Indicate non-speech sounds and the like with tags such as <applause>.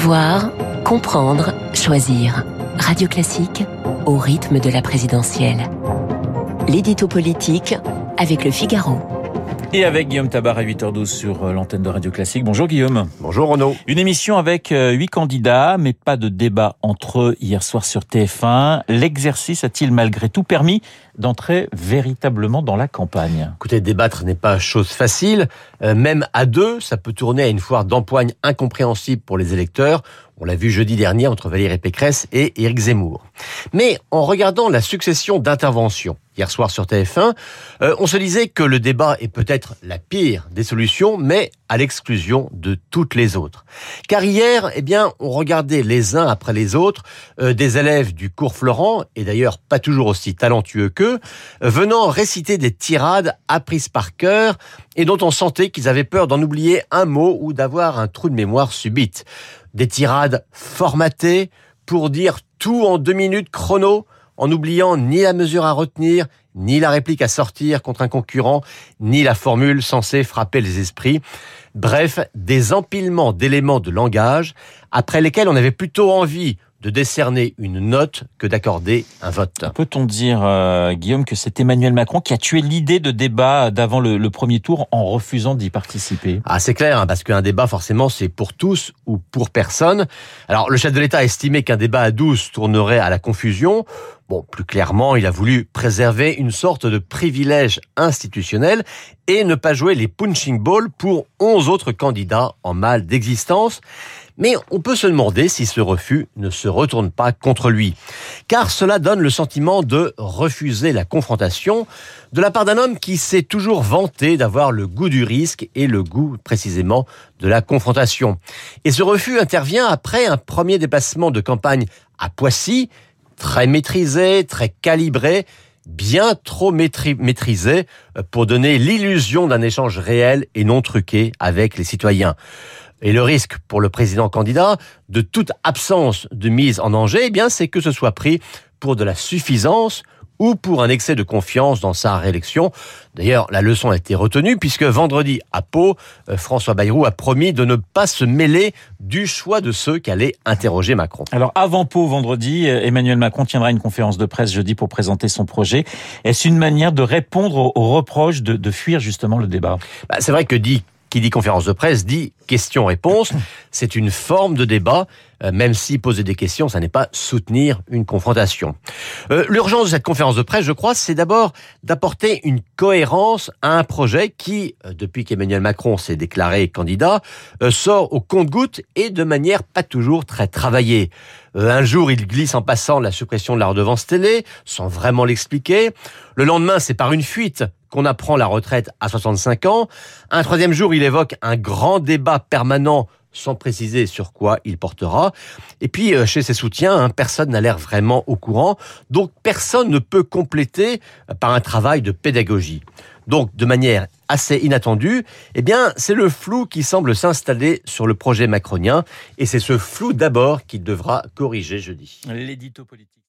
Savoir, comprendre, choisir. Radio Classique au rythme de la présidentielle. L'édito politique avec le Figaro. Et avec Guillaume Tabar à 8h12 sur euh, l'antenne de Radio Classique. Bonjour Guillaume. Bonjour Renaud. Une émission avec euh, huit candidats, mais pas de débat entre eux hier soir sur TF1. L'exercice a-t-il malgré tout permis d'entrer véritablement dans la campagne? Écoutez, débattre n'est pas chose facile. Euh, même à deux, ça peut tourner à une foire d'empoigne incompréhensible pour les électeurs. On l'a vu jeudi dernier entre Valérie Pécresse et Éric Zemmour. Mais en regardant la succession d'interventions hier soir sur TF1, euh, on se disait que le débat est peut-être la pire des solutions, mais à l'exclusion de toutes les autres. Car hier, eh bien, on regardait les uns après les autres euh, des élèves du cours Florent, et d'ailleurs pas toujours aussi talentueux qu'eux, venant réciter des tirades apprises par cœur et dont on sentait qu'ils avaient peur d'en oublier un mot ou d'avoir un trou de mémoire subite. Des tirades formatées pour dire tout en deux minutes chrono, en n'oubliant ni la mesure à retenir, ni la réplique à sortir contre un concurrent, ni la formule censée frapper les esprits. Bref, des empilements d'éléments de langage après lesquels on avait plutôt envie de décerner une note que d'accorder un vote. Peut-on dire, euh, Guillaume, que c'est Emmanuel Macron qui a tué l'idée de débat d'avant le, le, premier tour en refusant d'y participer? Ah, c'est clair, hein, parce qu'un débat, forcément, c'est pour tous ou pour personne. Alors, le chef de l'État a estimé qu'un débat à 12 tournerait à la confusion. Bon, plus clairement, il a voulu préserver une sorte de privilège institutionnel et ne pas jouer les punching balls pour 11 autres candidats en mal d'existence. Mais on peut se demander si ce refus ne se retourne pas contre lui. Car cela donne le sentiment de refuser la confrontation de la part d'un homme qui s'est toujours vanté d'avoir le goût du risque et le goût précisément de la confrontation. Et ce refus intervient après un premier déplacement de campagne à Poissy, très maîtrisé, très calibré, bien trop maîtrisé pour donner l'illusion d'un échange réel et non truqué avec les citoyens. Et le risque pour le président candidat de toute absence de mise en danger, eh bien, c'est que ce soit pris pour de la suffisance ou pour un excès de confiance dans sa réélection. D'ailleurs, la leçon a été retenue puisque vendredi à Pau, euh, François Bayrou a promis de ne pas se mêler du choix de ceux qui allaient interroger Macron. Alors avant Pau, vendredi, euh, Emmanuel Macron tiendra une conférence de presse jeudi pour présenter son projet. Est-ce une manière de répondre aux reproches de, de fuir justement le débat? Bah, C'est vrai que dit qui dit conférence de presse dit question-réponse. <clears throat> C'est une forme de débat, même si poser des questions, ça n'est pas soutenir une confrontation. Euh, L'urgence de cette conférence de presse, je crois, c'est d'abord d'apporter une cohérence à un projet qui, euh, depuis qu'Emmanuel Macron s'est déclaré candidat, euh, sort au compte-goutte et de manière pas toujours très travaillée. Euh, un jour, il glisse en passant la suppression de la redevance télé, sans vraiment l'expliquer. Le lendemain, c'est par une fuite qu'on apprend la retraite à 65 ans. Un troisième jour, il évoque un grand débat permanent sans préciser sur quoi il portera. Et puis, euh, chez ses soutiens, hein, personne n'a l'air vraiment au courant. Donc, personne ne peut compléter euh, par un travail de pédagogie. Donc, de manière assez inattendue, eh bien, c'est le flou qui semble s'installer sur le projet macronien. Et c'est ce flou d'abord qu'il devra corriger jeudi. L'édito politique.